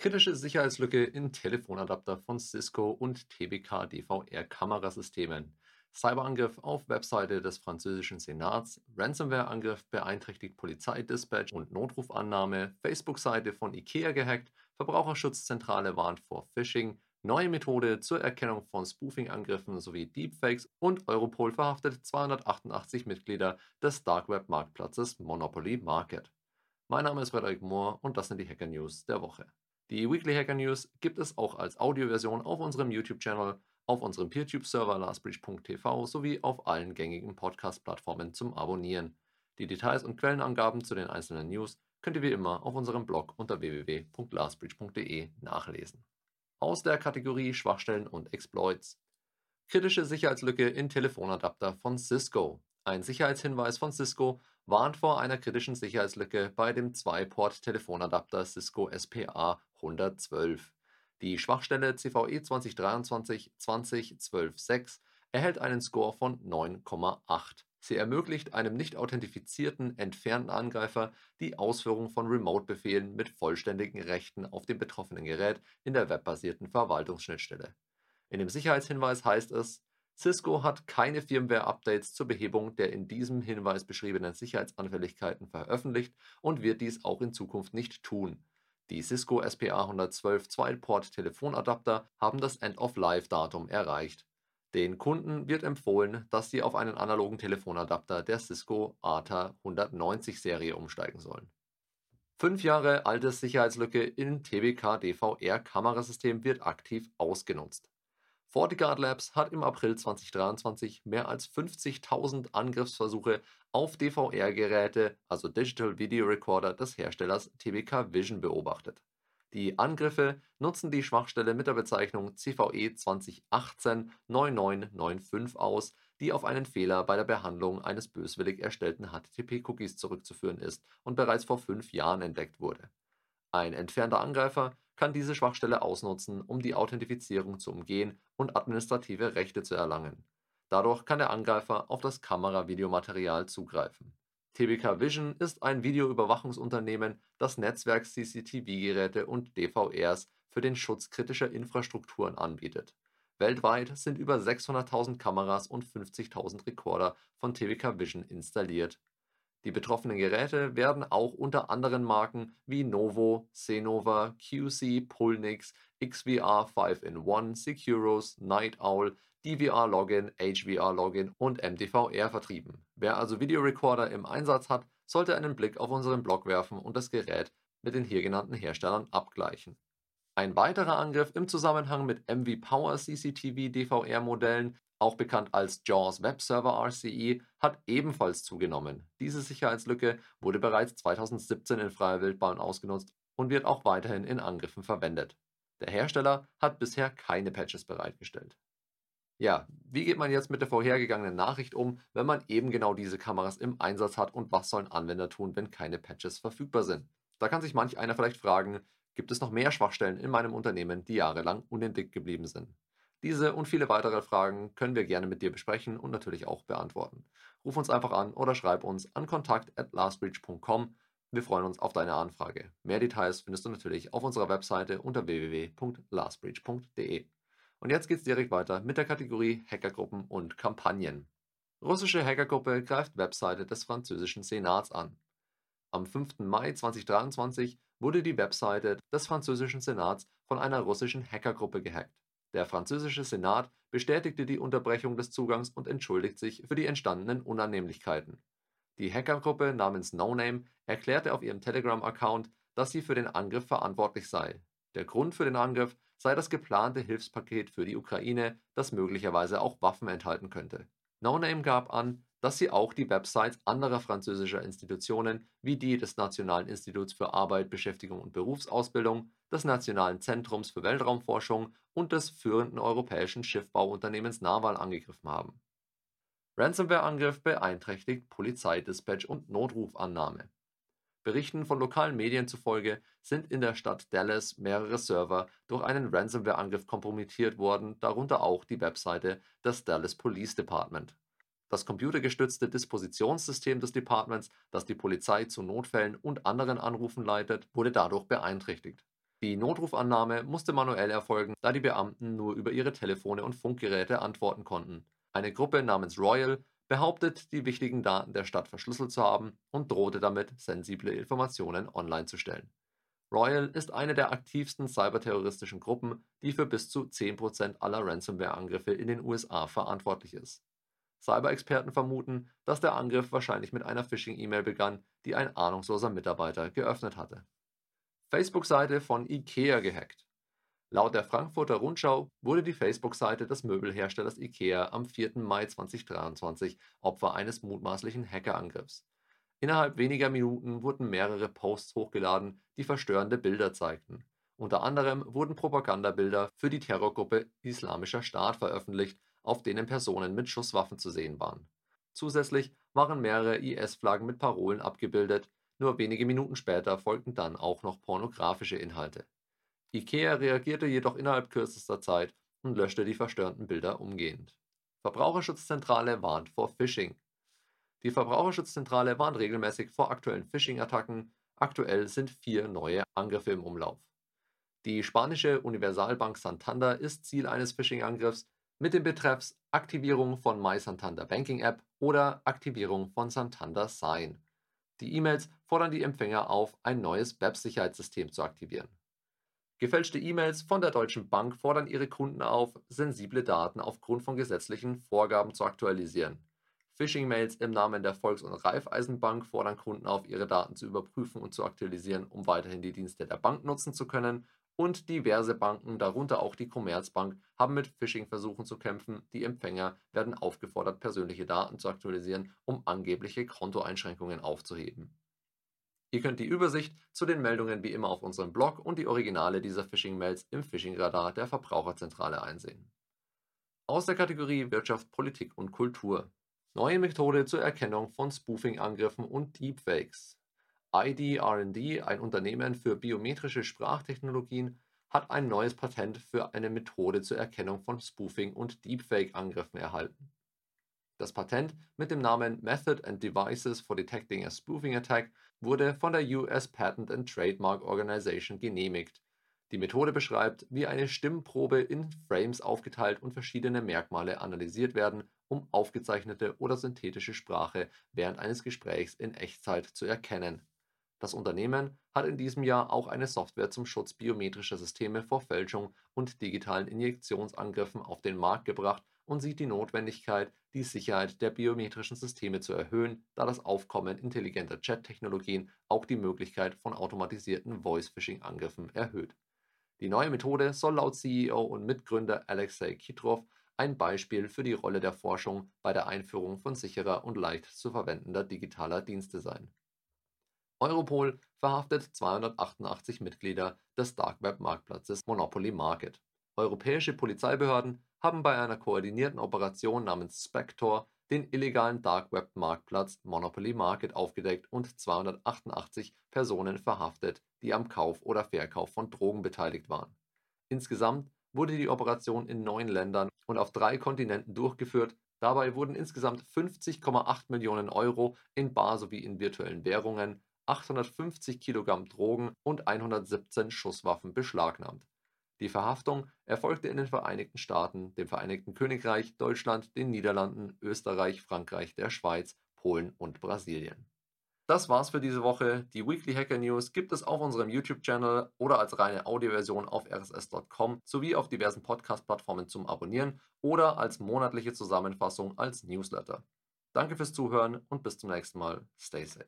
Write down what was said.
Kritische Sicherheitslücke in Telefonadapter von Cisco und TBK DVR Kamerasystemen. Cyberangriff auf Webseite des französischen Senats, Ransomware-Angriff beeinträchtigt Polizeidispatch und Notrufannahme, Facebook-Seite von IKEA gehackt, Verbraucherschutzzentrale warnt vor Phishing, neue Methode zur Erkennung von Spoofing-Angriffen sowie Deepfakes und Europol verhaftet 288 Mitglieder des Dark Web Marktplatzes Monopoly Market. Mein Name ist Frederik Mohr und das sind die Hacker News der Woche. Die Weekly Hacker News gibt es auch als Audioversion auf unserem YouTube-Channel, auf unserem PeerTube-Server lastbridge.tv sowie auf allen gängigen Podcast-Plattformen zum Abonnieren. Die Details und Quellenangaben zu den einzelnen News könnt ihr wie immer auf unserem Blog unter www.lastbridge.de nachlesen. Aus der Kategorie Schwachstellen und Exploits. Kritische Sicherheitslücke in Telefonadapter von Cisco. Ein Sicherheitshinweis von Cisco warnt vor einer kritischen Sicherheitslücke bei dem 2-Port-Telefonadapter Cisco SPA 112. Die Schwachstelle CVE 2023-2012-6 erhält einen Score von 9,8. Sie ermöglicht einem nicht authentifizierten, entfernten Angreifer die Ausführung von Remote-Befehlen mit vollständigen Rechten auf dem betroffenen Gerät in der webbasierten Verwaltungsschnittstelle. In dem Sicherheitshinweis heißt es, Cisco hat keine Firmware-Updates zur Behebung der in diesem Hinweis beschriebenen Sicherheitsanfälligkeiten veröffentlicht und wird dies auch in Zukunft nicht tun. Die Cisco SPA 112 2-Port-Telefonadapter haben das End-of-Life-Datum erreicht. Den Kunden wird empfohlen, dass sie auf einen analogen Telefonadapter der Cisco ATA 190 Serie umsteigen sollen. Fünf Jahre altes Sicherheitslücke im TBK DVR Kamerasystem wird aktiv ausgenutzt. FortiGuard Labs hat im April 2023 mehr als 50.000 Angriffsversuche auf DVR-Geräte, also Digital Video Recorder des Herstellers TBK Vision beobachtet. Die Angriffe nutzen die Schwachstelle mit der Bezeichnung CVE 2018-9995 aus, die auf einen Fehler bei der Behandlung eines böswillig erstellten HTTP-Cookies zurückzuführen ist und bereits vor fünf Jahren entdeckt wurde. Ein entfernter Angreifer kann diese Schwachstelle ausnutzen, um die Authentifizierung zu umgehen und administrative Rechte zu erlangen. Dadurch kann der Angreifer auf das Kamera-Videomaterial zugreifen. TBK Vision ist ein Videoüberwachungsunternehmen, das Netzwerk-CCTV-Geräte und DVRs für den Schutz kritischer Infrastrukturen anbietet. Weltweit sind über 600.000 Kameras und 50.000 Rekorder von TBK Vision installiert die betroffenen Geräte werden auch unter anderen Marken wie Novo, Senova, QC, Pulnix, XVR 5-in-1, Securos, Night Owl, DVR Login, HVR Login und MDVR vertrieben. Wer also Videorecorder im Einsatz hat, sollte einen Blick auf unseren Blog werfen und das Gerät mit den hier genannten Herstellern abgleichen. Ein weiterer Angriff im Zusammenhang mit MV Power CCTV DVR Modellen auch bekannt als JAWS Web Server RCE, hat ebenfalls zugenommen. Diese Sicherheitslücke wurde bereits 2017 in freier Wildbahn ausgenutzt und wird auch weiterhin in Angriffen verwendet. Der Hersteller hat bisher keine Patches bereitgestellt. Ja, wie geht man jetzt mit der vorhergegangenen Nachricht um, wenn man eben genau diese Kameras im Einsatz hat und was sollen Anwender tun, wenn keine Patches verfügbar sind? Da kann sich manch einer vielleicht fragen, gibt es noch mehr Schwachstellen in meinem Unternehmen, die jahrelang unentdeckt geblieben sind? Diese und viele weitere Fragen können wir gerne mit dir besprechen und natürlich auch beantworten. Ruf uns einfach an oder schreib uns an kontakt@lastbridge.com. Wir freuen uns auf deine Anfrage. Mehr Details findest du natürlich auf unserer Webseite unter www.lastbridge.de. Und jetzt geht's direkt weiter mit der Kategorie Hackergruppen und Kampagnen. Russische Hackergruppe greift Webseite des französischen Senats an. Am 5. Mai 2023 wurde die Webseite des französischen Senats von einer russischen Hackergruppe gehackt. Der französische Senat bestätigte die Unterbrechung des Zugangs und entschuldigt sich für die entstandenen Unannehmlichkeiten. Die Hackergruppe namens NoName erklärte auf ihrem Telegram-Account, dass sie für den Angriff verantwortlich sei. Der Grund für den Angriff sei das geplante Hilfspaket für die Ukraine, das möglicherweise auch Waffen enthalten könnte. NoName gab an, dass sie auch die Websites anderer französischer Institutionen wie die des Nationalen Instituts für Arbeit, Beschäftigung und Berufsausbildung, des Nationalen Zentrums für Weltraumforschung und des führenden europäischen Schiffbauunternehmens Naval angegriffen haben. Ransomware-Angriff beeinträchtigt Polizeidispatch und Notrufannahme. Berichten von lokalen Medien zufolge sind in der Stadt Dallas mehrere Server durch einen Ransomware-Angriff kompromittiert worden, darunter auch die Webseite des Dallas Police Department. Das computergestützte Dispositionssystem des Departments, das die Polizei zu Notfällen und anderen Anrufen leitet, wurde dadurch beeinträchtigt. Die Notrufannahme musste manuell erfolgen, da die Beamten nur über ihre Telefone und Funkgeräte antworten konnten. Eine Gruppe namens Royal behauptet, die wichtigen Daten der Stadt verschlüsselt zu haben und drohte damit, sensible Informationen online zu stellen. Royal ist eine der aktivsten cyberterroristischen Gruppen, die für bis zu 10% aller Ransomware-Angriffe in den USA verantwortlich ist. Cyber-Experten vermuten, dass der Angriff wahrscheinlich mit einer Phishing-E-Mail begann, die ein ahnungsloser Mitarbeiter geöffnet hatte. Facebook-Seite von IKEA gehackt. Laut der Frankfurter Rundschau wurde die Facebook-Seite des Möbelherstellers IKEA am 4. Mai 2023 Opfer eines mutmaßlichen Hackerangriffs. Innerhalb weniger Minuten wurden mehrere Posts hochgeladen, die verstörende Bilder zeigten. Unter anderem wurden Propagandabilder für die Terrorgruppe Islamischer Staat veröffentlicht, auf denen Personen mit Schusswaffen zu sehen waren. Zusätzlich waren mehrere IS-Flaggen mit Parolen abgebildet, nur wenige Minuten später folgten dann auch noch pornografische Inhalte. IKEA reagierte jedoch innerhalb kürzester Zeit und löschte die verstörenden Bilder umgehend. Verbraucherschutzzentrale warnt vor Phishing. Die Verbraucherschutzzentrale warnt regelmäßig vor aktuellen Phishing-Attacken. Aktuell sind vier neue Angriffe im Umlauf. Die spanische Universalbank Santander ist Ziel eines Phishing-Angriffs mit dem Betreffs Aktivierung von My Santander Banking App oder Aktivierung von Santander Sign. Die E-Mails fordern die Empfänger auf, ein neues Websicherheitssystem zu aktivieren. Gefälschte E-Mails von der Deutschen Bank fordern ihre Kunden auf, sensible Daten aufgrund von gesetzlichen Vorgaben zu aktualisieren. Phishing-Mails im Namen der Volks- und Raiffeisenbank fordern Kunden auf, ihre Daten zu überprüfen und zu aktualisieren, um weiterhin die Dienste der Bank nutzen zu können. Und diverse Banken, darunter auch die Commerzbank, haben mit Phishing-Versuchen zu kämpfen. Die Empfänger werden aufgefordert, persönliche Daten zu aktualisieren, um angebliche Kontoeinschränkungen aufzuheben. Ihr könnt die Übersicht zu den Meldungen wie immer auf unserem Blog und die Originale dieser Phishing-Mails im Phishing-Radar der Verbraucherzentrale einsehen. Aus der Kategorie Wirtschaft, Politik und Kultur. Neue Methode zur Erkennung von Spoofing-Angriffen und Deepfakes. ID&D, ein Unternehmen für biometrische Sprachtechnologien, hat ein neues Patent für eine Methode zur Erkennung von Spoofing- und Deepfake-Angriffen erhalten. Das Patent mit dem Namen Method and Devices for Detecting a Spoofing Attack wurde von der US Patent and Trademark Organization genehmigt die Methode beschreibt, wie eine Stimmprobe in Frames aufgeteilt und verschiedene Merkmale analysiert werden, um aufgezeichnete oder synthetische Sprache während eines Gesprächs in Echtzeit zu erkennen. Das Unternehmen hat in diesem Jahr auch eine Software zum Schutz biometrischer Systeme vor Fälschung und digitalen Injektionsangriffen auf den Markt gebracht und sieht die Notwendigkeit, die Sicherheit der biometrischen Systeme zu erhöhen, da das Aufkommen intelligenter Chat-Technologien auch die Möglichkeit von automatisierten Voice-Phishing-Angriffen erhöht. Die neue Methode soll laut CEO und Mitgründer Alexei Kitrov ein Beispiel für die Rolle der Forschung bei der Einführung von sicherer und leicht zu verwendender digitaler Dienste sein. Europol verhaftet 288 Mitglieder des Dark Web Marktplatzes Monopoly Market. Europäische Polizeibehörden haben bei einer koordinierten Operation namens Spector den illegalen Dark Web Marktplatz Monopoly Market aufgedeckt und 288 Personen verhaftet, die am Kauf oder Verkauf von Drogen beteiligt waren. Insgesamt wurde die Operation in neun Ländern und auf drei Kontinenten durchgeführt. Dabei wurden insgesamt 50,8 Millionen Euro in bar sowie in virtuellen Währungen, 850 Kilogramm Drogen und 117 Schusswaffen beschlagnahmt. Die Verhaftung erfolgte in den Vereinigten Staaten, dem Vereinigten Königreich, Deutschland, den Niederlanden, Österreich, Frankreich, der Schweiz, Polen und Brasilien. Das war's für diese Woche. Die Weekly Hacker News gibt es auf unserem YouTube-Channel oder als reine Audioversion auf rss.com sowie auf diversen Podcast-Plattformen zum Abonnieren oder als monatliche Zusammenfassung als Newsletter. Danke fürs Zuhören und bis zum nächsten Mal. Stay safe.